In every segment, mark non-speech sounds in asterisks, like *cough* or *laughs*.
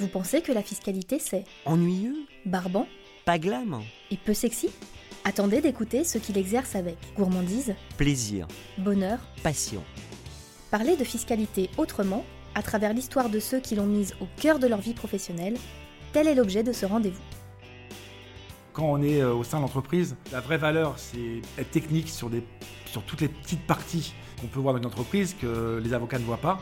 Vous pensez que la fiscalité c'est Ennuyeux barbant Pas glam et peu sexy? Attendez d'écouter ce qu'il exerce avec gourmandise, Plaisir, bonheur. passion. Parler de fiscalité autrement, à travers l'histoire de ceux qui l'ont mise au cœur de leur vie professionnelle, tel est l'objet de ce rendez-vous. Quand on est euh, au sein de l'entreprise, la vraie valeur, c'est être technique sur, des, sur toutes les petites parties qu'on peut voir dans une entreprise que les avocats ne voient pas.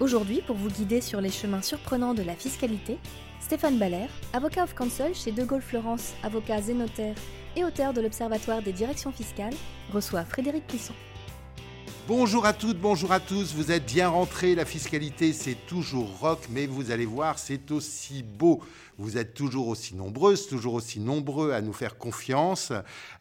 Aujourd'hui, pour vous guider sur les chemins surprenants de la fiscalité, Stéphane Baller, avocat of counsel chez De Gaulle Florence, avocat zénotaire et auteur de l'Observatoire des directions fiscales, reçoit Frédéric Plisson. Bonjour à toutes, bonjour à tous, vous êtes bien rentrés, la fiscalité c'est toujours rock, mais vous allez voir c'est aussi beau. Vous êtes toujours aussi nombreuses, toujours aussi nombreux à nous faire confiance,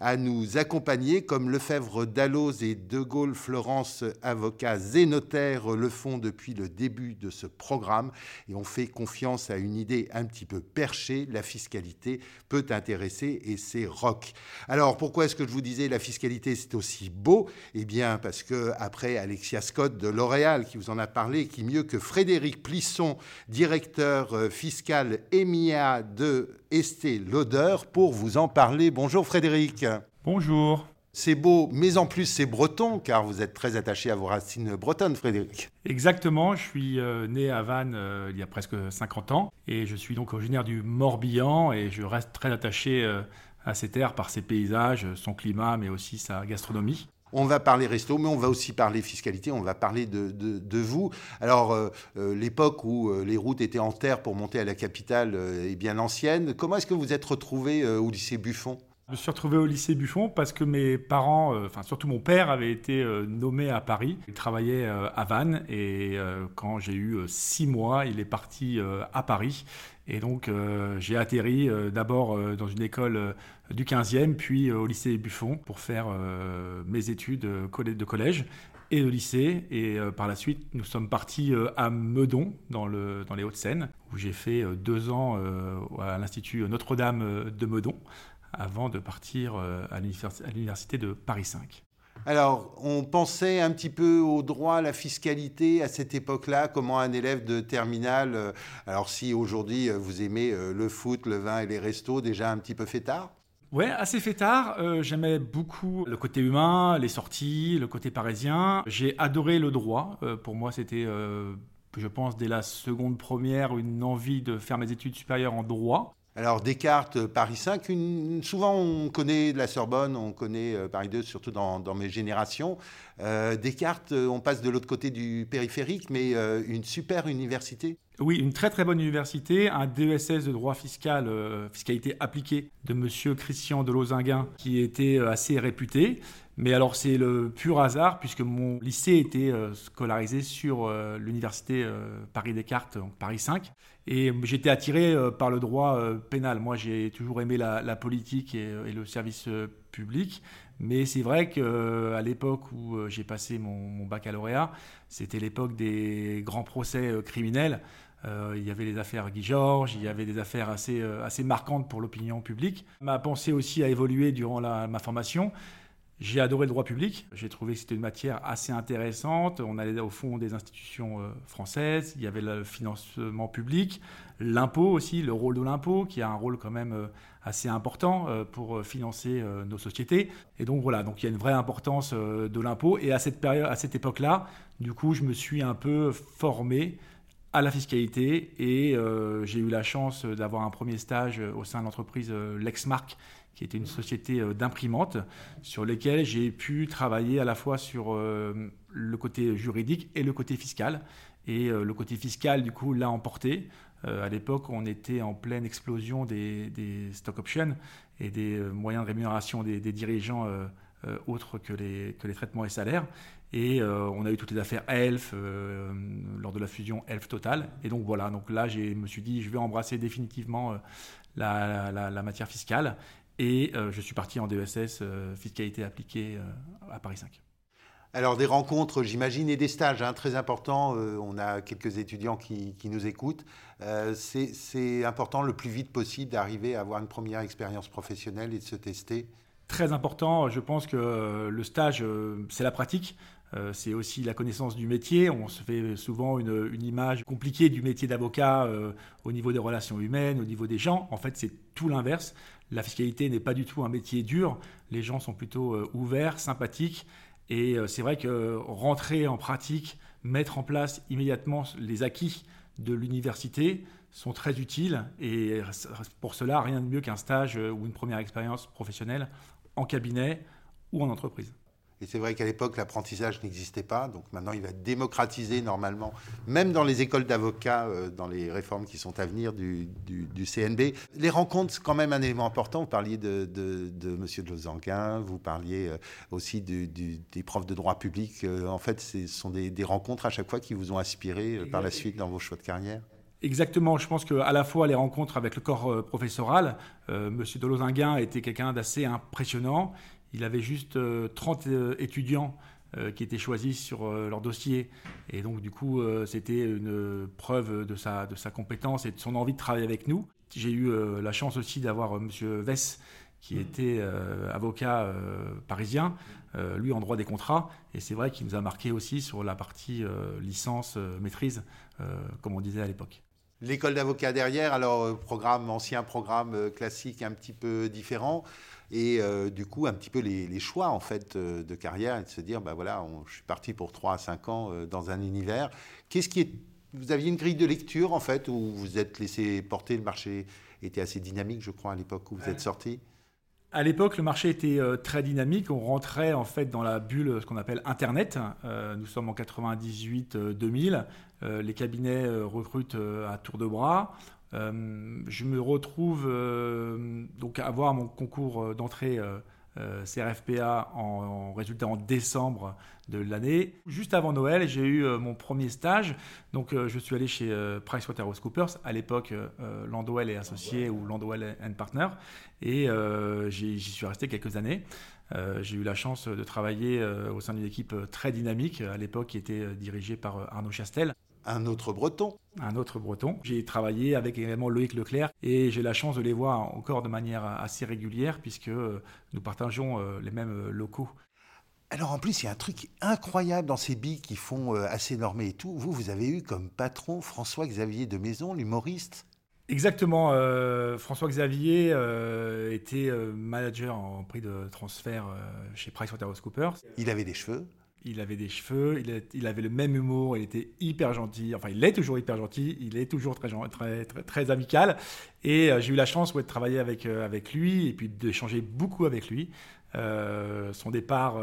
à nous accompagner comme Lefebvre Dalloz et De Gaulle Florence, avocats et notaires, le font depuis le début de ce programme. Et on fait confiance à une idée un petit peu perchée, la fiscalité peut intéresser et c'est rock. Alors pourquoi est-ce que je vous disais la fiscalité c'est aussi beau? Eh bien parce que après Alexia Scott de L'Oréal qui vous en a parlé, qui mieux que Frédéric Plisson, directeur euh, fiscal De Estée Lauder, pour vous en parler. Bonjour Frédéric. Bonjour. C'est beau, mais en plus c'est breton, car vous êtes très attaché à vos racines bretonnes, Frédéric. Exactement, je suis euh, né à Vannes euh, il y a presque 50 ans et je suis donc originaire du Morbihan et je reste très attaché euh, à ces terres par ses paysages, son climat, mais aussi sa gastronomie. On va parler resto, mais on va aussi parler fiscalité, on va parler de, de- vous. Alors, euh, euh, l'époque où euh, les routes étaient en terre pour monter à la capitale est bien ancienne. Comment est-ce que vous êtes retrouvé au lycée Buffon? Je me suis retrouvé au lycée Buffon parce que mes parents, surtout mon père, avait été nommé à Paris. Il travaillait à Vannes et quand j'ai eu six mois, il est parti à Paris. Et donc euh, j'ai atterri euh, d'abord euh, dans une école du 15e, puis au lycée Buffon pour faire mes études de collège et de lycée. Et par la suite, nous sommes partis à Meudon, dans, le, dans les Hauts-de-Seine, où j'ai fait deux ans à l'Institut Notre-Dame de Meudon avant de partir à l'université de Paris 5. Alors, on pensait un petit peu au droit, à la fiscalité à cette époque-là, comment un élève de terminale, euh, alors si aujourd'hui euh, vous aimez euh, le foot, le vin et les restos, déjà un petit peu fait tard Ouais, assez fait tard. Euh, J'aimais beaucoup le côté humain, les sorties, le côté parisien. J'ai adoré le droit. Pour moi, c'était, je pense, dès la seconde première, une envie de faire mes études supérieures en droit. Alors Descartes, euh, Paris 5, une- souvent on connaît la Sorbonne, on connaît euh, Paris 2, surtout dans, mes générations. Euh, Descartes, on passe de l'autre côté du périphérique, mais une super université. Oui, une très très bonne université, un DESS de droit fiscal, fiscalité appliquée de Monsieur Christian de Lozinguin, qui était assez réputé. Mais alors c'est le pur hasard puisque mon lycée était scolarisé sur l'université Paris Descartes, donc Paris 5, et j'étais attiré euh, par le droit euh, pénal. Moi j'ai toujours aimé la, politique et, le service euh, public, mais c'est vrai qu'à l'époque où euh, j'ai passé mon, baccalauréat, c'était l'époque des grands procès euh, criminels. Euh, il y avait les affaires Guy Georges, il y avait des affaires assez, euh, assez marquantes pour l'opinion publique. Ma pensée aussi a évolué durant ma formation. J'ai adoré le droit public. J'ai trouvé que c'était une matière assez intéressante. On allait au fond des institutions euh, françaises. Il y avait le financement public, l'impôt aussi, le rôle de l'impôt, qui a un rôle quand même euh, assez important euh, pour financer nos sociétés. Et donc voilà, donc il y a une vraie importance de l'impôt. Et à cette période, à cette époque-là, du coup, je me suis un peu formé à la fiscalité et j'ai eu la chance d'avoir un premier stage au sein de l'entreprise Lexmark qui était une société euh, d'imprimantes sur lesquelles j'ai pu travailler à la fois sur euh, le côté juridique et le côté fiscal et euh, le côté fiscal du coup l'a emporté à l'époque on était en pleine explosion des, des stock options et des moyens de rémunération des, dirigeants autres que les, que les traitements et salaires et on a eu toutes les affaires Elf lors de la fusion Elf Total. Et donc voilà, donc là, je me suis dit, je vais embrasser définitivement la- la matière fiscale. Et euh, je suis parti en DESS, euh, fiscalité appliquée euh, à Paris 5. Alors des rencontres, j'imagine, et des stages, hein, très importants. Euh, on a quelques étudiants qui, qui nous écoutent. Euh, c'est c'est important le plus vite possible d'arriver à avoir une première expérience professionnelle et de se tester. Très important, je pense que le stage, c'est la pratique. c'est aussi la connaissance du métier. On se fait souvent une, image compliquée du métier d'avocat au niveau des relations humaines, au niveau des gens. En fait, c'est tout l'inverse. La fiscalité n'est pas du tout un métier dur. Les gens sont plutôt ouverts, sympathiques. Et c'est vrai que rentrer en pratique, mettre en place immédiatement les acquis de l'université sont très utiles et pour cela, rien de mieux qu'un stage ou une première expérience professionnelle en cabinet ou en entreprise. Et c'est vrai qu'à l'époque, l'apprentissage n'existait pas. Donc maintenant, il va démocratiser normalement, même dans les écoles d'avocats, euh, dans les réformes qui sont à venir du, CNB. Les rencontres, c'est quand même un élément important. Vous parliez de, de, de M. de Lozanquin, vous parliez euh, aussi des profs de droit public. Euh, en fait, ce sont des, rencontres à chaque fois qui vous ont inspiré par la suite dans vos choix de carrière. Exactement, je pense qu'à la fois les rencontres avec le corps professoral, M. de Lozinguin était quelqu'un d'assez impressionnant. Il avait juste 30 euh, euh, étudiants euh, qui étaient choisis sur leur dossier. Et donc, du coup, c'était une preuve de sa, de sa compétence et de son envie de travailler avec nous. J'ai eu la chance aussi d'avoir M. Vess, qui était avocat parisien, lui en droit des contrats. Et c'est vrai qu'il nous a marqué aussi sur la partie licence, maîtrise, comme on disait à l'époque. L'école d'avocat derrière, alors programme ancien, programme classique un petit peu différent et euh, du coup un petit peu les, choix en fait euh, de carrière et de se dire bah voilà je suis parti pour 3 à 5 ans euh, dans un univers. Qu'est-ce qui est vous aviez une grille de lecture en fait où vous êtes laissé porter le marché était assez dynamique je crois à l'époque où vous êtes sorti? À l'époque, le marché était très dynamique. On rentrait en fait dans la bulle, ce qu'on appelle Internet. nous sommes en 98-2000. les cabinets recrutent à tour de bras. Euh, je me retrouve euh, donc à avoir mon concours euh, CRFPA en, résultat en décembre de l'année. Juste avant Noël, j'ai eu mon premier stage. Donc, je suis allé chez PricewaterhouseCoopers, à l'époque Landwell et Associés ou Landwell and Partner, et j'y suis resté quelques années. j'ai eu la chance de travailler au sein d'une équipe très dynamique, à l'époque qui était dirigée par Arnaud Chastel. Un autre breton. Un autre breton. J'ai travaillé avec également Loïc Leclerc et j'ai la chance de les voir encore de manière assez régulière puisque euh, nous partageons euh, les mêmes euh, locaux. Alors en plus, il y a un truc incroyable dans ces billes qui font assez normer et tout. Vous, vous avez eu comme patron François-Xavier de Maison, l'humoriste? Exactement. François Xavier était manager en prix de transfert chez PricewaterhouseCoopers. Il avait des cheveux il avait des cheveux, il, avait le même humour, il était hyper gentil. Enfin, il est toujours hyper gentil, il est toujours très, très, très, amical. Et euh, j'ai eu la chance de travailler avec, euh, avec lui et puis d'échanger beaucoup avec lui. Euh, son départ,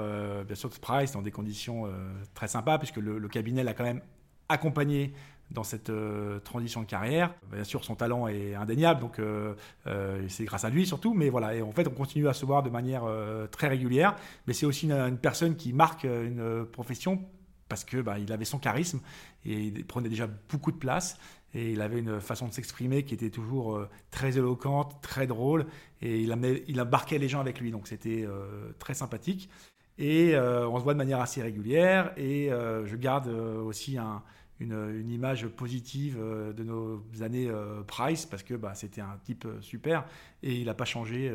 bien sûr, de Price, dans des conditions très sympas, puisque le cabinet l'a quand même accompagné dans cette euh, transition de carrière. Bien sûr, son talent est indéniable, donc euh, euh, c'est grâce à lui surtout. Mais voilà, et en fait, on continue à se voir de manière très régulière. Mais c'est aussi une, personne qui marque une profession parce que bah, il avait son charisme et il prenait déjà beaucoup de place et il avait une façon de s'exprimer qui était toujours très éloquente, très drôle et il, il embarquait les gens avec lui, donc c'était très sympathique. Et on se voit de manière assez régulière et je garde aussi un, une, image positive euh, de nos années euh, Price parce que bah, c'était un type euh, super et il n'a pas changé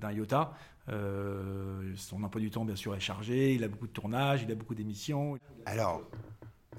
d'un iota. son emploi du temps, bien sûr, est chargé. Il a beaucoup de tournages, il a beaucoup d'émissions. Alors,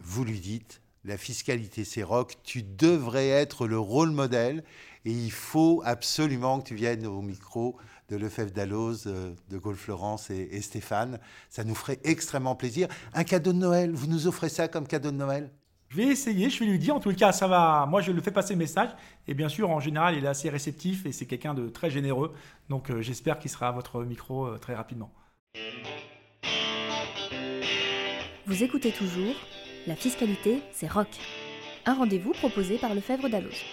vous lui dites, la fiscalité, c'est rock. Tu devrais être le rôle modèle et il faut absolument que tu viennes au micro de Lefebvre Dalloz, de Gaulle Florence et Stéphane. Ça nous ferait extrêmement plaisir. Un cadeau de Noël, vous nous offrez ça comme cadeau de Noël? Je vais essayer, je vais lui dire. En tout cas, ça va. Moi, je le fais passer le message. Et bien sûr, en général, il est assez réceptif et c'est quelqu'un de très généreux. Donc, euh, j'espère qu'il sera à votre micro euh, très rapidement. Vous écoutez toujours La fiscalité, c'est rock. Un rendez-vous proposé par Lefebvre Dalloz.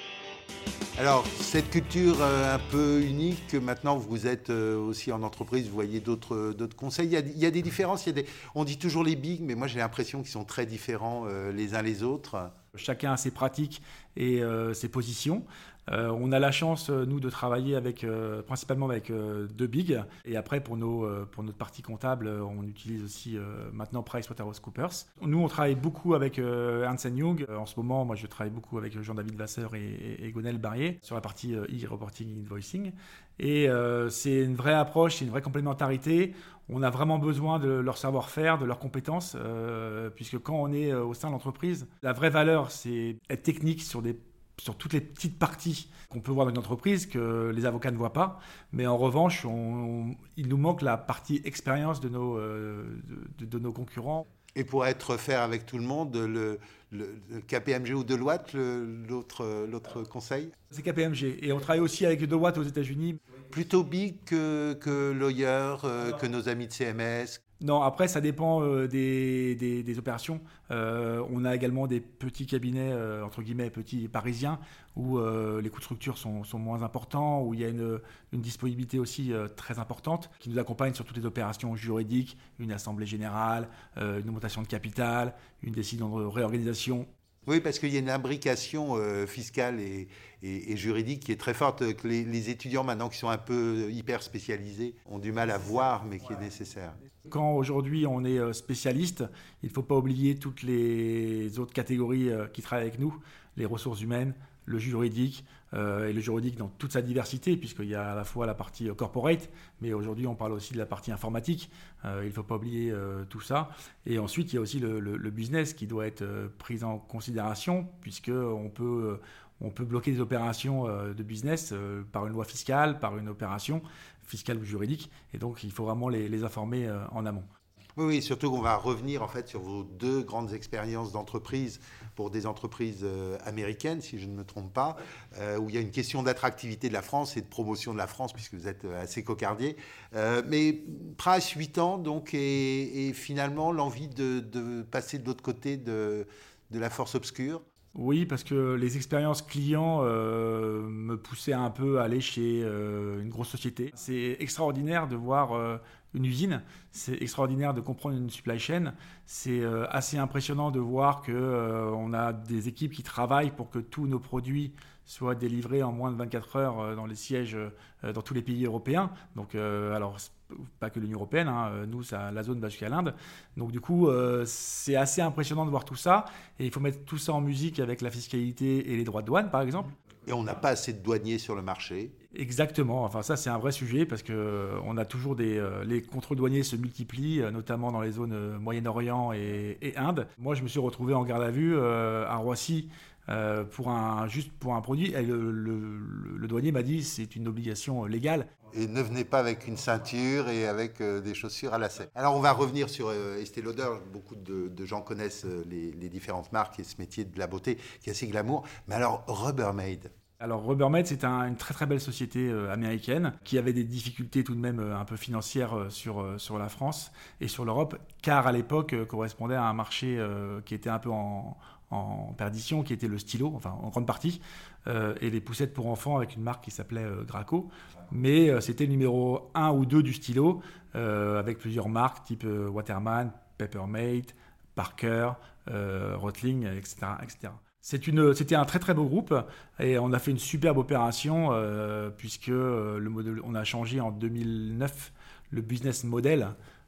Alors, cette culture euh, un peu unique, que maintenant vous êtes euh, aussi en entreprise, vous voyez d'autres euh, conseils. Il y, a, des différences. on dit toujours les bigs, mais moi j'ai l'impression qu'ils sont très différents les uns les autres. Chacun a ses pratiques et ses positions. On a la chance, nous, de travailler avec, principalement avec deux big. Et après, pour, notre partie comptable, on utilise aussi maintenant PricewaterhouseCoopers. Nous, on travaille beaucoup avec Ernst Young. En ce moment, moi, je travaille beaucoup avec Jean-David Vasseur et, et, Gonel Barrier sur la partie e-reporting invoicing. Et c'est une vraie approche, c'est une vraie complémentarité on a vraiment besoin de leur savoir-faire, de leurs compétences, euh, puisque quand on est euh, au sein de l'entreprise, la vraie valeur, c'est être technique sur, des, sur toutes les petites parties qu'on peut voir dans une entreprise que les avocats ne voient pas. Mais en revanche, il nous manque la partie expérience de nos, euh, de, nos concurrents. Et pour être faire avec tout le monde, le, KPMG ou Deloitte, l'autre conseil? C'est KPMG. Et on travaille aussi avec Deloitte aux États-Unis plutôt big que, que Lawyer, euh, que nos amis de CMS non, après, ça dépend euh, des, des, opérations. Euh, on a également des petits cabinets, entre guillemets, petits parisiens, où les coûts de structure sont, sont, moins importants, où il y a une, une disponibilité aussi très importante, qui nous accompagne sur toutes les opérations juridiques, une assemblée générale, une augmentation de capital, une décision de réorganisation. Oui, parce qu'il y a une imbrication fiscale et, et, juridique qui est très forte, que les, étudiants maintenant qui sont un peu hyper spécialisés ont du mal à voir, mais qui est nécessaire. Quand aujourd'hui on est euh, spécialiste, il ne faut pas oublier toutes les autres catégories euh, qui travaillent avec nous, les ressources humaines, le juridique, euh, et le juridique dans toute sa diversité, puisqu'il y a à la fois la partie corporate, mais aujourd'hui on parle aussi de la partie informatique. il ne faut pas oublier tout ça. Et ensuite, il y a aussi le, business qui doit être pris en considération, puisqu'on peut on peut bloquer des opérations euh, de business euh, par une loi fiscale, par une opération fiscale ou juridique. Et donc, il faut vraiment les, informer euh, en amont. Oui, surtout qu'on va revenir en fait sur vos deux grandes expériences d'entreprise pour des entreprises américaines, si je ne me trompe pas, où il y a une question d'attractivité de la France et de promotion de la France, puisque vous êtes assez cocardier. mais Price, 8 ans, donc, et, finalement l'envie de, passer de l'autre côté de, la force obscure. Oui, parce que les expériences clients euh, me poussaient un peu à aller chez euh, une grosse société. C'est extraordinaire de voir euh, une usine, c'est extraordinaire de comprendre une supply chain, c'est assez impressionnant de voir qu'on a des équipes qui travaillent pour que tous nos produits soient délivrés en moins de 24 heures dans les sièges dans tous les pays européens. Donc, alors pas que l'Union européenne, hein, euh, nous, ça, la zone va jusqu'à l'Inde. Donc du coup, euh, c'est assez impressionnant de voir tout ça. Et il faut mettre tout ça en musique avec la fiscalité et les droits de douane, par exemple. Et on n'a pas assez de douaniers sur le marché. Exactement. Enfin, ça, c'est un vrai sujet parce que euh, on a toujours des les contrôles douaniers se multiplient, notamment dans les zones Moyen-Orient et, Inde. Moi, je me suis retrouvé en garde à vue à Roissy pour un juste pour un produit. Et le, douanier m'a dit c'est une obligation légale et ne venez pas avec une ceinture et avec euh, des chaussures à lacets. Alors on va revenir sur euh, Estée Lauder. Beaucoup de, gens connaissent euh, les, différentes marques et ce métier de la beauté qui est assez glamour. Mais alors Rubbermaid, alors Rubbermaid, c'est une très très belle société américaine qui avait des difficultés tout de même un peu financières sur, sur la France et sur l'Europe, car à l'époque correspondait à un marché qui était un peu en, en perdition, qui était le stylo, enfin en grande partie, et les poussettes pour enfants avec une marque qui s'appelait Graco mais euh, c'était le numéro 1 ou 2 du stylo, euh, avec plusieurs marques type euh, Waterman, Peppermate, Parker, Rotling, etc. etc. C'était un très très beau groupe et on a fait une superbe opération puisque le modèle, on a changé en 2009 le business model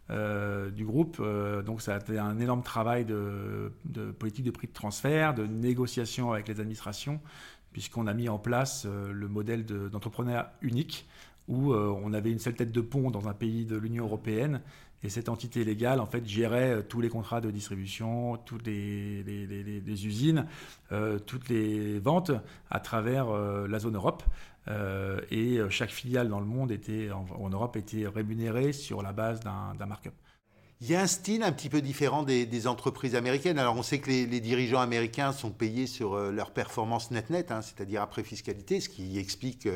du groupe. donc ça a été un énorme travail de, politique de prix de transfert, de négociation avec les administrations, puisqu'on a mis en place euh, le modèle d'entrepreneur unique, où euh, on avait une seule tête de pont dans un pays de l'Union européenne, et cette entité légale, en fait, gérait euh, tous les contrats de distribution, toutes les, usines, toutes les ventes à travers la zone Europe. et chaque filiale dans le monde était, en Europe était rémunérée sur la base d'un markup. Il y a un style un petit peu différent des, entreprises américaines. Alors on sait que les, dirigeants américains sont payés sur euh, leur performance net-net, hein, c'est-à-dire après fiscalité, ce qui explique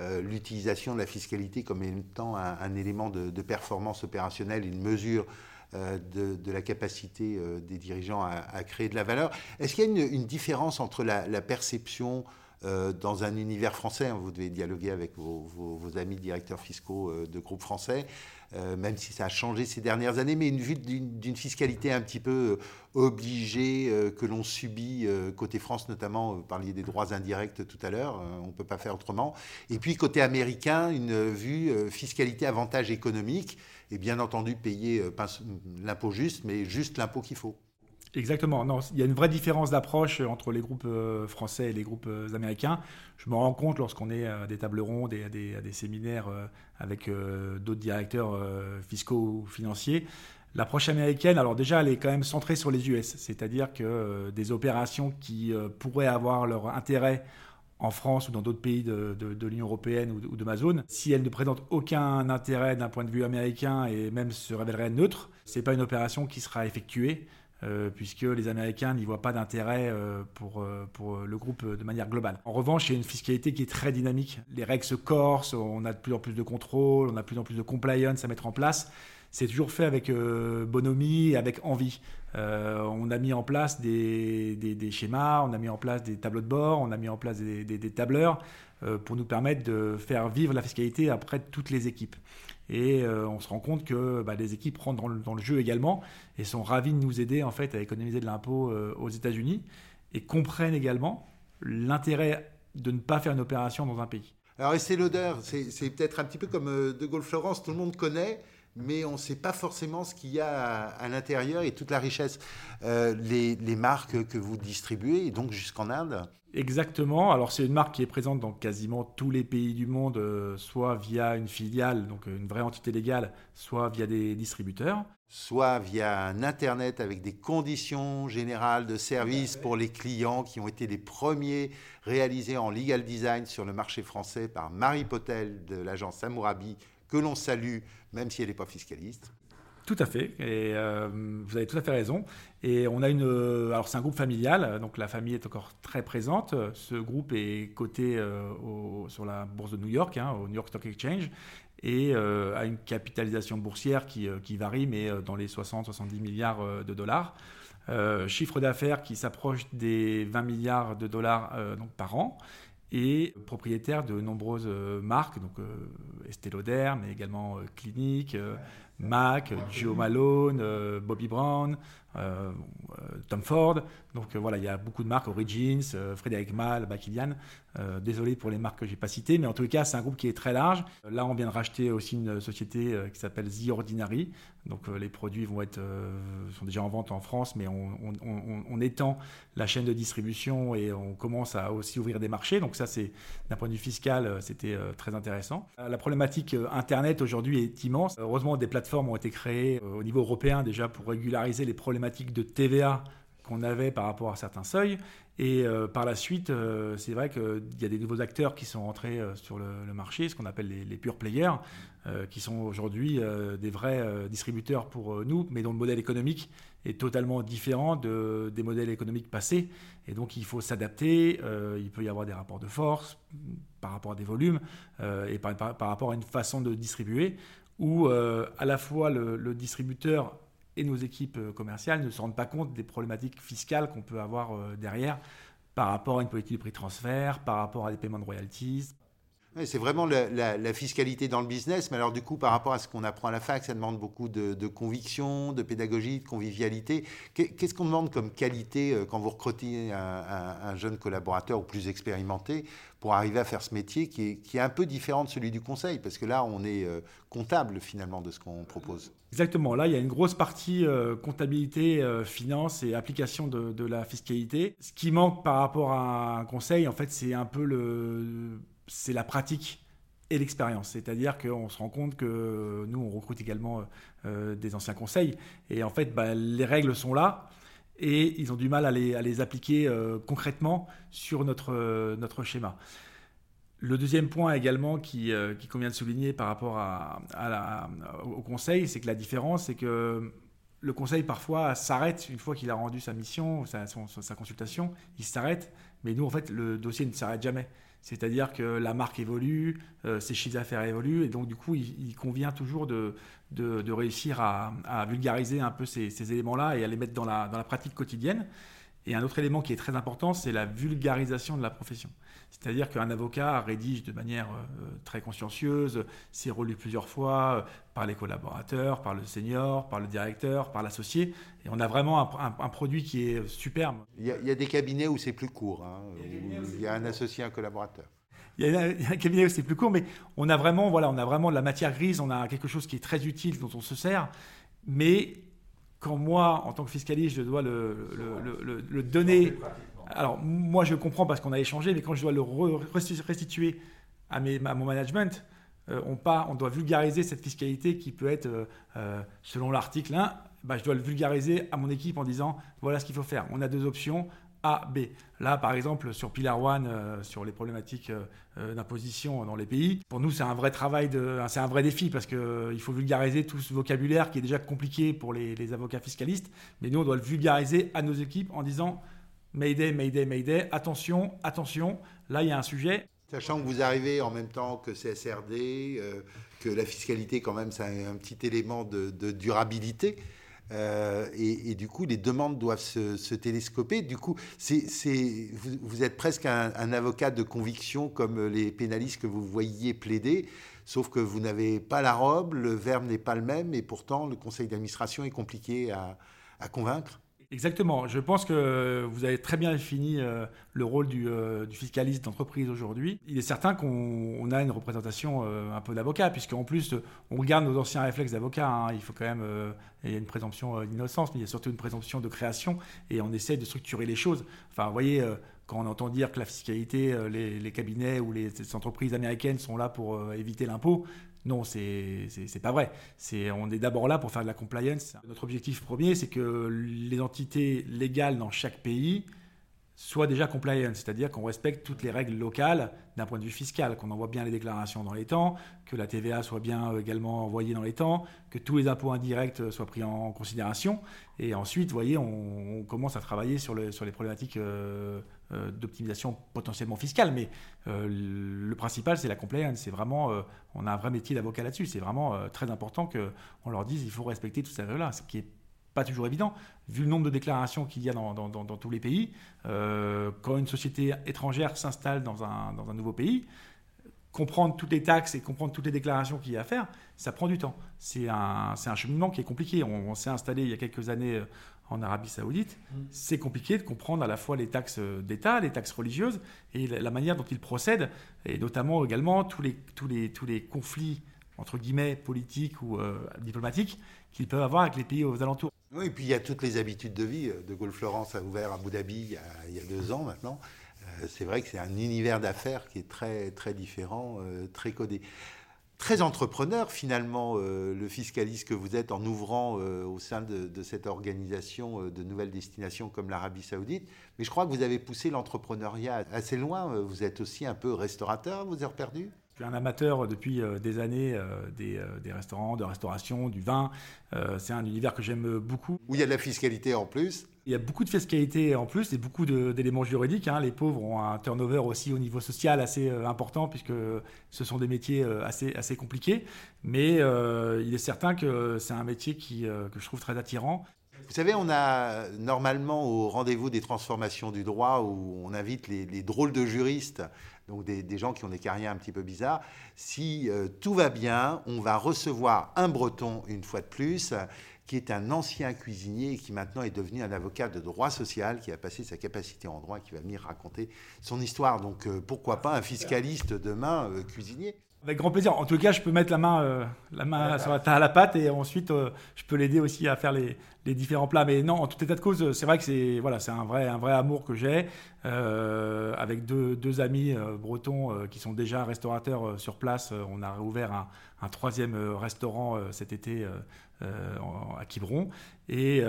euh, l'utilisation de la fiscalité comme étant un, élément de, performance opérationnelle, une mesure euh, de, la capacité des dirigeants à, créer de la valeur. Est-ce qu'il y a une, différence entre la, perception dans un univers français. Hein. Vous devez dialoguer avec vos, amis directeurs fiscaux de groupes français. Euh, même si ça a changé ces dernières années, mais une vue d'une fiscalité un petit peu euh, obligée euh, que l'on subit côté France notamment, vous parliez des droits indirects tout à l'heure, on ne peut pas faire autrement. Et puis côté américain, une vue fiscalité avantage économique, et bien entendu payer l'impôt juste, mais juste l'impôt qu'il faut. Exactement. Non, il y a une vraie différence d'approche entre les groupes euh, français et les groupes euh, américains. Je me rends compte lorsqu'on est à des tables rondes et à des, séminaires euh, avec d'autres directeurs fiscaux ou financiers. L'approche américaine, alors déjà, elle est quand même centrée sur les US, c'est-à-dire que des opérations qui pourraient avoir leur intérêt en France ou dans d'autres pays de, l'Union européenne ou de, ma zone, si elles ne présentent aucun intérêt d'un point de vue américain et même se révéleraient neutres, c'est pas une opération qui sera effectuée. Euh, puisque les Américains n'y voient pas d'intérêt euh, pour, euh, le groupe de manière globale. En revanche, il y a une fiscalité qui est très dynamique. Les règles se corsent, on a de plus en plus de contrôle, on a de plus en plus de compliance à mettre en place. C'est toujours fait avec bonhomie et avec envie. on a mis en place des, schémas, on a mis en place des tableaux de bord, on a mis en place des, des tableurs pour nous permettre de faire vivre la fiscalité après toutes les équipes. Et euh, on se rend compte que bah, les équipes rentrent dans le, jeu également et sont ravis de nous aider en fait à économiser de l'impôt euh, aux États-Unis et comprennent également l'intérêt de ne pas faire une opération dans un pays. Alors, c'est l'odeur, c'est peut-être un petit peu comme euh, De Gaulle Florence, tout le monde connaît, mais on ne sait pas forcément ce qu'il y a à, l'intérieur et toute la richesse. les, les, marques que vous distribuez, et donc jusqu'en Inde Exactement. Alors c'est une marque qui est présente dans quasiment tous les pays du monde, euh, soit via une filiale, donc euh, une vraie entité légale, soit via des distributeurs. Soit via un Internet avec des conditions générales de service pour les clients qui ont été les premiers réalisés en legal design sur le marché français par Marie Potel de l'agence Amourabi, que l'on salue, même si elle n'est pas fiscaliste. Tout à fait, et euh, vous avez tout à fait raison. Et on a une, euh, alors c'est un groupe familial, donc la famille est encore très présente. Ce groupe est coté euh, sur la bourse de New York, hein, au New York Stock Exchange, et a une capitalisation boursière qui, varie, mais dans les 60-70 milliards de dollars. chiffre d'affaires qui s'approche des 20 milliards de dollars par an et propriétaire de nombreuses marques, donc Estée Lauder, mais également Clinique, Mac, Joe Malone, euh, Bobby Brown, euh, euh, Tom Ford. Donc voilà, il y a beaucoup de marques, Origins, Frédéric Mal, Bakilian. désolé pour les marques que j'ai pas citées, mais en tout cas, c'est un groupe qui est très large. Là, on vient de racheter aussi une société qui s'appelle The Ordinary. Donc les produits vont être, sont déjà en vente en France, mais on, étend la chaîne de distribution et on commence à aussi ouvrir des marchés. Donc ça, c'est d'un point de vue fiscal, c'était très intéressant. La problématique Internet aujourd'hui est immense. Heureusement, des plateformes ont été créées euh, au niveau européen déjà pour régulariser les problématiques de TVA qu'on avait par rapport à certains seuils. Et euh, par la suite, euh, c'est vrai qu'il y a des nouveaux acteurs qui sont entrés sur le, marché, ce qu'on appelle les, pure players, qui sont aujourd'hui des vrais distributeurs pour nous, mais dont le modèle économique est totalement différent de, des modèles économiques passés. Et donc il faut s'adapter, il peut y avoir des rapports de force par rapport à des volumes et par, rapport à une façon de distribuer où euh, à la fois le, distributeur et nos équipes euh, commerciales ne se rendent pas compte des problématiques fiscales qu'on peut avoir euh, derrière par rapport à une politique de prix transfert, par rapport à des paiements de royalties. C'est vraiment la, fiscalité dans le business, mais alors du coup, par rapport à ce qu'on apprend à la fac, ça demande beaucoup de, conviction, de pédagogie, de convivialité. Qu'est-ce qu'on demande comme qualité quand vous recrutez un, jeune collaborateur ou plus expérimenté pour arriver à faire ce métier qui est, un peu différent de celui du conseil, parce que là, on est euh, comptable finalement de ce qu'on propose. Exactement, là, il y a une grosse partie euh, comptabilité, euh, finance et application de, la fiscalité. Ce qui manque par rapport à un conseil, en fait, c'est un peu le, c'est la pratique et l'expérience. C'est-à-dire qu'on se rend compte que nous, on recrute également des anciens conseils, et en fait, bah, les règles sont là et ils ont du mal à les, appliquer euh, concrètement sur notre, euh, schéma. Le deuxième point également qui, euh, convient de souligner par rapport au conseil, c'est que la différence, c'est que le conseil parfois s'arrête une fois qu'il a rendu sa mission, sa consultation, il s'arrête, mais nous en fait le dossier ne s'arrête jamais. C'est-à-dire que la marque évolue, ses chiffres d'affaires évoluent, et donc du coup il, convient toujours de, de, réussir à, vulgariser un peu ces, éléments-là et à les mettre dans la, pratique quotidienne. Et un autre élément qui est très important, c'est la vulgarisation de la profession. C'est-à-dire qu'un avocat rédige de manière euh, très consciencieuse, c'est relu plusieurs fois euh, par les collaborateurs, par le senior, par le directeur, par l'associé. Et on a vraiment un, produit qui est superbe. Il y, a, des cabinets où c'est plus court, hein, il y a, un associé, un collaborateur. Il y, a, un cabinet où c'est plus court, mais on a vraiment, voilà, on a vraiment de la matière grise, on a quelque chose qui est très utile, dont on se sert. Mais quand moi, en tant que fiscaliste, je dois le, le, donner. Alors, moi, je comprends parce qu'on a échangé, mais quand je dois le restituer à, mes, à mon management, euh, on doit vulgariser cette fiscalité qui peut être, euh, euh, selon l'article 1, bah, je dois le vulgariser à mon équipe en disant voilà ce qu'il faut faire. On a deux options. A, B. Là, par exemple, sur Pillar One, euh, sur les problématiques euh, euh, d'imposition dans les pays, pour nous, c'est un vrai travail, c'est un vrai défi parce qu'il faut vulgariser tout ce vocabulaire qui est déjà compliqué pour les, avocats fiscalistes. Mais nous, on doit le vulgariser à nos équipes en disant Mayday, Mayday, Mayday, attention, attention, là, il y a un sujet. Sachant que vous arrivez en même temps que CSRD, que la fiscalité, quand même, c'est un, petit élément de durabilité. Euh, et, du coup, les demandes doivent se, télescoper. Du coup, vous, êtes presque un, avocat de conviction comme les pénalistes que vous voyiez plaider, sauf que vous n'avez pas la robe, le verbe n'est pas le même, et pourtant le conseil d'administration est compliqué à convaincre. Exactement. Je pense que vous avez très bien défini euh, le rôle euh, du, fiscaliste d'entreprise aujourd'hui. Il est certain qu'on a une représentation euh, un peu d'avocat, puisqu'en plus, on garde nos anciens réflexes d'avocat. Hein. Il faut quand même. il y a une présomption d'innocence, mais il y a surtout une présomption de création, et on essaie de structurer les choses. Enfin, vous voyez quand on entend dire que la fiscalité, les, cabinets ou les entreprises américaines sont là pour éviter l'impôt, non, c'est pas vrai. On est d'abord là pour faire de la compliance. Notre objectif premier, c'est que les entités légales dans chaque pays soient déjà compliant, c'est-à-dire qu'on respecte toutes les règles locales d'un point de vue fiscal, qu'on envoie bien les déclarations dans les temps, que la TVA soit bien euh, également envoyée dans les temps, que tous les impôts indirects euh, soient pris en considération. Et ensuite, vous voyez, on, commence à travailler sur, sur les problématiques euh, d'optimisation potentiellement fiscale. Mais le principal, c'est la compliance. C'est vraiment, on a un vrai métier d'avocat là-dessus. C'est vraiment très important qu'on leur dise il faut respecter toutes ces règles-là, ce qui est pas toujours évident, vu le nombre de déclarations qu'il y a dans, tous les pays. Euh, quand une société étrangère s'installe dans un, dans un, nouveau pays, comprendre toutes les taxes et comprendre toutes les déclarations qu'il y a à faire, ça prend du temps. C'est un, un, cheminement qui est compliqué. On, s'est installé il y a quelques années euh, en Arabie Saoudite. Mmh. C'est compliqué de comprendre à la fois les taxes d'État, les taxes religieuses et la, manière dont ils procèdent, et notamment également tous les, tous les, tous les conflits entre guillemets politiques ou euh, diplomatiques qu'ils peuvent avoir avec les pays aux alentours. Oui, et puis il y a toutes les habitudes de vie. De Gaulle Florence a ouvert à Abu Dhabi il y a, deux ans maintenant. Euh, c'est vrai que c'est un univers d'affaires qui est très, très différent, euh, très codé. Très entrepreneur finalement, euh, le fiscaliste que vous êtes en ouvrant au sein de, de, cette organisation de nouvelles destinations comme l'Arabie saoudite. Mais je crois que vous avez poussé l'entrepreneuriat assez loin. Vous êtes aussi un peu restaurateur, vous heures perdues je suis un amateur depuis euh, des années euh, euh, des, restaurants, de restauration, du vin. c'est un univers que j'aime beaucoup. Où il y a de la fiscalité en plus il y a beaucoup de fiscalité en plus et beaucoup d'éléments juridiques. Hein. Les pauvres ont un turnover aussi au niveau social assez important puisque ce sont des métiers assez, assez compliqués. Mais il est certain que c'est un métier qui, que je trouve très attirant. Vous savez, on a normalement au rendez-vous des transformations du droit où on invite les, les drôles de juristes donc des, gens qui ont des carrières un petit peu bizarres. Si euh, tout va bien, on va recevoir un breton une fois de plus qui est un ancien cuisinier et qui maintenant est devenu un avocat de droit social, qui a passé sa capacité en droit, qui va venir raconter son histoire. Donc euh, pourquoi pas un fiscaliste demain euh, cuisinier? Avec grand plaisir. En tout cas, je peux mettre la main, la main à la pâte et ensuite je peux l'aider aussi à faire les, les différents plats. Mais non, en tout état de cause, c'est vrai que c'est voilà, c'est un vrai, un vrai amour que j'ai euh, avec deux, deux amis euh, bretons euh, qui sont déjà restaurateurs sur place. on a réouvert un, un troisième restaurant cet été à Quiberon et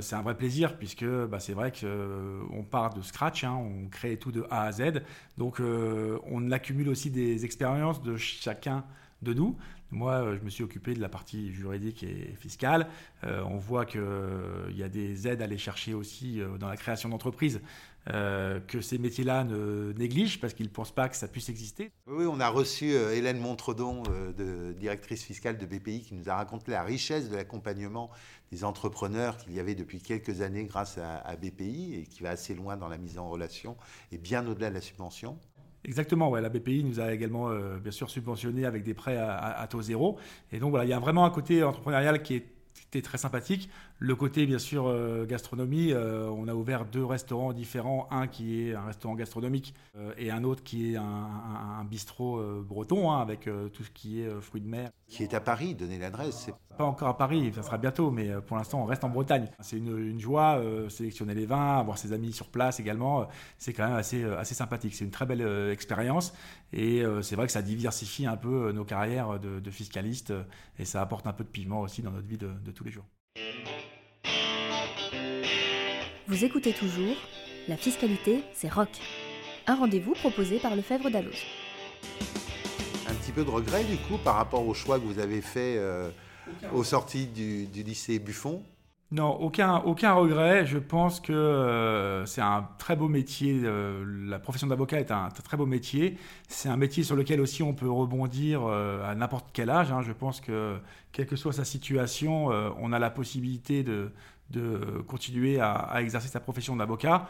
c'est un vrai plaisir puisque bah, c'est vrai qu'on part de scratch, hein, on crée tout de A à Z. Donc on accumule aussi des expériences de chacun de nous. Moi, je me suis occupé de la partie juridique et fiscale. on voit qu'il y a des aides à aller chercher aussi dans la création d'entreprises. Euh, que ces métiers-là ne négligent parce qu'ils ne pensent pas que ça puisse exister. Oui, on a reçu euh, Hélène Montredon, euh, directrice fiscale de BPI, qui nous a raconté la richesse de l'accompagnement des entrepreneurs qu'il y avait depuis quelques années grâce à, BPI et qui va assez loin dans la mise en relation et bien au-delà de la subvention. Exactement, ouais, la BPI nous a également bien sûr subventionné avec des prêts à, à, taux zéro. Et donc voilà, il y a vraiment un côté entrepreneurial qui est c'était très sympathique. Le côté, bien sûr, euh, gastronomie, euh, on a ouvert deux restaurants différents, un qui est un restaurant gastronomique euh, et un autre qui est un, bistrot breton, hein, avec tout ce qui est fruits de mer. Qui est à Paris, donnez l'adresse. Pas encore à Paris, ça sera bientôt, mais pour l'instant, on reste en Bretagne. C'est une, joie, sélectionner les vins, avoir ses amis sur place également, c'est quand même assez, assez sympathique. C'est une très belle expérience et c'est vrai que ça diversifie un peu nos carrières de, de fiscalistes et ça apporte un peu de piment aussi dans notre vie de, de tous les jours. Vous écoutez toujours La fiscalité, c'est rock. Un rendez-vous proposé par Lefebvre Dalloz. Un petit peu de regret du coup par rapport au choix que vous avez fait euh, aux sorties du, lycée Buffon non, aucun, aucun regret. Je pense que euh, c'est un très beau métier. Euh, la profession d'avocat est un très beau métier. C'est un métier sur lequel aussi on peut rebondir à n'importe quel âge. Hein. Je pense que, quelle que soit sa situation, on a la possibilité de, de continuer à, exercer sa profession d'avocat.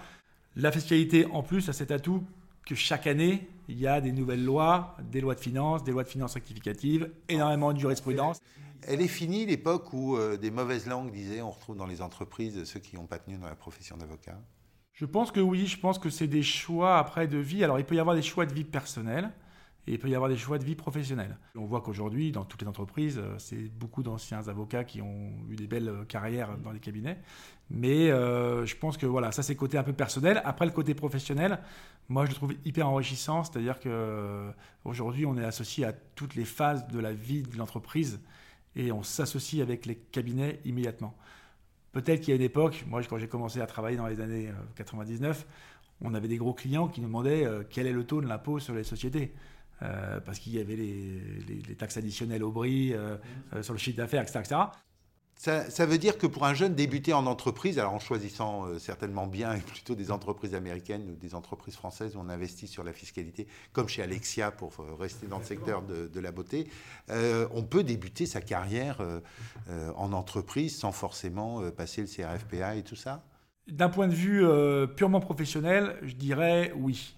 La fiscalité, en plus, a cet atout que chaque année, il y a des nouvelles lois, des lois de finances, des lois de finances rectificatives, énormément de jurisprudence. Elle est finie l'époque où euh, des mauvaises langues disaient on retrouve dans les entreprises ceux qui n'ont pas tenu dans la profession d'avocat Je pense que oui, je pense que c'est des choix après de vie. Alors il peut y avoir des choix de vie personnels et il peut y avoir des choix de vie professionnelle. On voit qu'aujourd'hui, dans toutes les entreprises, euh, c'est beaucoup d'anciens avocats qui ont eu des belles euh, carrières dans les cabinets. Mais je pense que voilà, ça c'est le côté un peu personnel. Après le côté professionnel, moi je le trouve hyper enrichissant, c'est-à-dire que aujourd'hui on est associé à toutes les phases de la vie de l'entreprise et on s'associe avec les cabinets immédiatement. Peut-être qu'il y a une époque, moi quand j'ai commencé à travailler dans les années 99, on avait des gros clients qui nous demandaient quel est le taux de l'impôt sur les sociétés? Euh, parce qu'il y avait les, taxes additionnelles au bris, euh, euh, sur le chiffre d'affaires, etc. Ça, veut dire que pour un jeune débuté en entreprise, alors en choisissant certainement bien *laughs* plutôt des entreprises américaines ou des entreprises françaises où on investit sur la fiscalité, comme chez Alexia pour rester dans le secteur de, la beauté, on peut débuter sa carrière en entreprise sans forcément passer le CRFPA et tout ça? D'un point de vue purement professionnel, je dirais oui.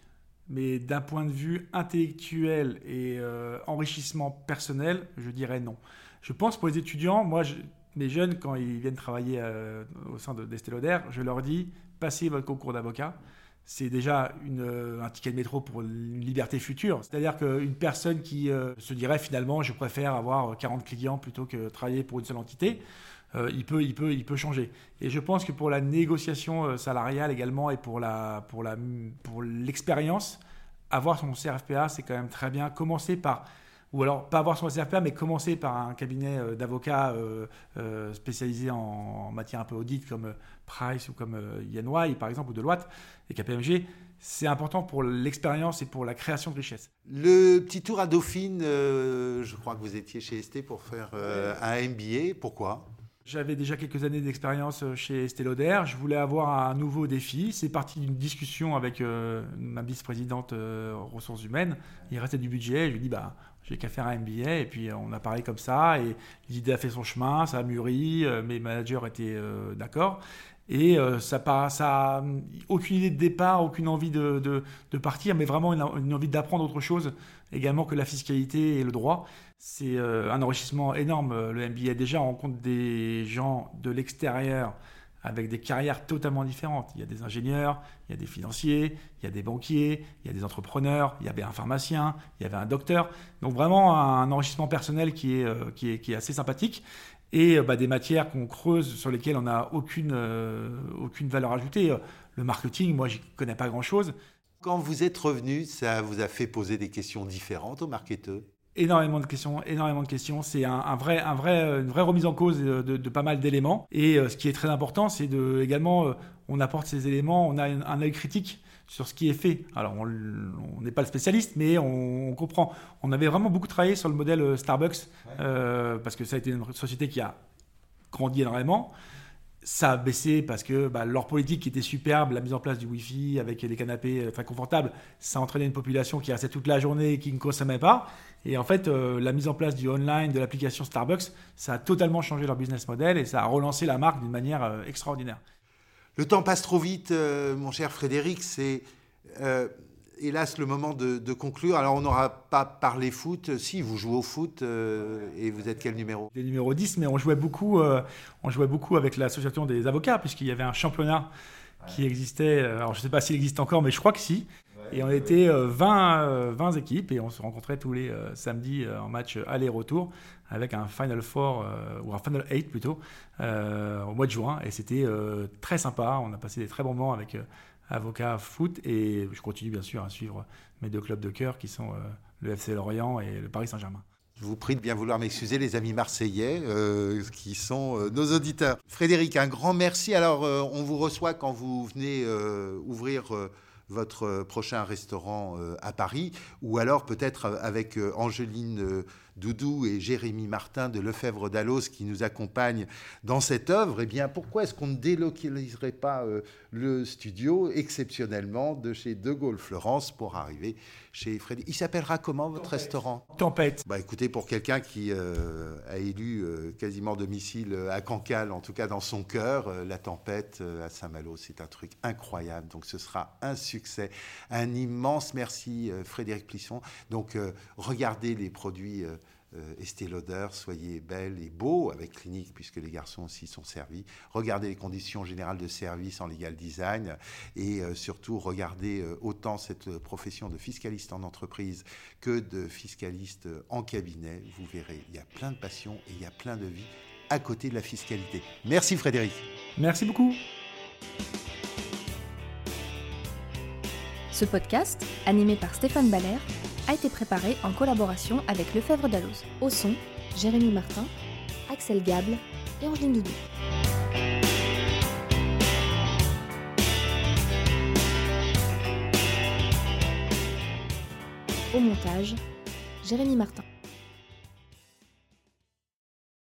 Mais d'un point de vue intellectuel et euh, enrichissement personnel, je dirais non. Je pense pour les étudiants, moi, mes jeunes, quand ils viennent travailler euh, au sein de je leur dis passez votre concours d'avocat. C'est déjà une, euh, un ticket de métro pour une liberté future. C'est-à-dire qu'une personne qui se dirait finalement je préfère avoir 40 clients plutôt que travailler pour une seule entité, euh, il, peut, il, peut, il peut changer. Et je pense que pour la négociation euh, salariale également et pour, la, pour, la, pour l'expérience, avoir son CRFPA, c'est quand même très bien. Commencer par, ou alors pas avoir son CRFPA, mais commencer par un cabinet euh, d'avocats spécialisé en, matière un peu audit comme Price ou comme EY par exemple, ou Deloitte et KPMG, c'est important pour l'expérience et pour la création de richesse. Le petit tour à Dauphine, je crois que vous étiez chez ST pour faire un MBA. Pourquoi? J'avais déjà quelques années d'expérience euh, chez Estée Lauder. Je voulais avoir un nouveau défi. C'est parti d'une discussion avec euh, ma vice-présidente euh, ressources humaines. Il restait du budget. Je lui ai dit, bah, j'ai qu'à faire un MBA. Et puis, on a parlé comme ça. Et l'idée a fait son chemin. Ça a mûri. mes managers étaient d'accord. Et ça, ça aucune idée de départ, aucune envie de, de, partir, mais vraiment une, envie d'apprendre autre chose également que la fiscalité et le droit. C'est euh, un enrichissement énorme. Euh, le MBA déjà on rencontre des gens de l'extérieur avec des carrières totalement différentes. Il y a des ingénieurs, il y a des financiers, il y a des banquiers, il y a des entrepreneurs, il y avait un pharmacien, il y avait un docteur. Donc vraiment un enrichissement personnel qui est, euh, qui est, qui est assez sympathique et bah, des matières qu'on creuse sur lesquelles on n'a aucune, aucune valeur ajoutée. Le marketing, moi, j'y connais pas grand-chose. Quand vous êtes revenu, ça vous a fait poser des questions différentes aux marketeurs? Énormément de questions, énormément de questions. C'est un, vrai, un vrai, une vraie remise en cause de, pas mal d'éléments. Et euh, ce qui est très important, c'est de également, euh, on apporte ces éléments, on a un œil critique sur ce qui est fait. Alors, on n'est pas le spécialiste, mais on, comprend. On avait vraiment beaucoup travaillé sur le modèle euh, Starbucks, euh, parce que ça a été une société qui a grandi énormément. Ça a baissé parce que bah, leur politique qui était superbe, la mise en place du Wi-Fi avec des canapés euh, très confortables, ça entraînait une population qui restait toute la journée et qui ne consommait pas. Et en fait, la mise en place du online, de l'application Starbucks, ça a totalement changé leur business model et ça a relancé la marque d'une manière extraordinaire. Le temps passe trop vite, euh, mon cher Frédéric. C'est euh, hélas le moment de, conclure. Alors, on n'aura pas parlé foot. Si, vous jouez au foot euh, et vous êtes quel numéro? Des numéro 10, mais on jouait beaucoup, on jouait beaucoup avec l'association des avocats, puisqu'il y avait un championnat qui existait. Alors, je ne sais pas s'il existe encore, mais je crois que si. Et on était 20, 20 équipes et on se rencontrait tous les samedis en match aller-retour avec un Final Four, euh, ou un Final 8 plutôt, euh, au mois de juin. Et c'était euh, très sympa. On a passé des très bons moments avec Avocat Foot. Et je continue bien sûr à suivre mes deux clubs de cœur qui sont le FC Lorient et le Paris Saint-Germain. Je vous prie de bien vouloir m'excuser, les amis marseillais, qui sont nos auditeurs. Frédéric, un grand merci. Alors, on vous reçoit quand vous venez ouvrir votre prochain restaurant à Paris, ou alors peut-être avec Angéline Doudou et Jérémy Martin de Lefebvre d'Allos qui nous accompagnent dans cette œuvre, eh pourquoi est-ce qu'on ne délocaliserait pas euh, le studio exceptionnellement de chez De Gaulle Florence pour arriver chez Freddy Il s'appellera comment votre restaurant? Tempête. Bah écoutez, pour quelqu'un qui euh, a élu euh, quasiment domicile à Cancale, en tout cas dans son cœur, la tempête à Saint-Malo, c'est un truc incroyable. Donc ce sera un succès. Un immense merci Frédéric Plisson. Donc regardez les produits euh, Estée Lauder, soyez belle et beau avec Clinique, puisque les garçons aussi sont servis. Regardez les conditions générales de service en legal design et euh, surtout regardez euh, autant cette profession de fiscaliste en entreprise que de fiscaliste en cabinet. Vous verrez, il y a plein de passion et il y a plein de vie à côté de la fiscalité. Merci Frédéric. Merci beaucoup. Ce podcast, animé par Stéphane Baller, a été préparé en collaboration avec Lefebvre Dalloz. Au son, Jérémy Martin, Axel Gable et Angeline Doudou. Au montage, Jérémy Martin.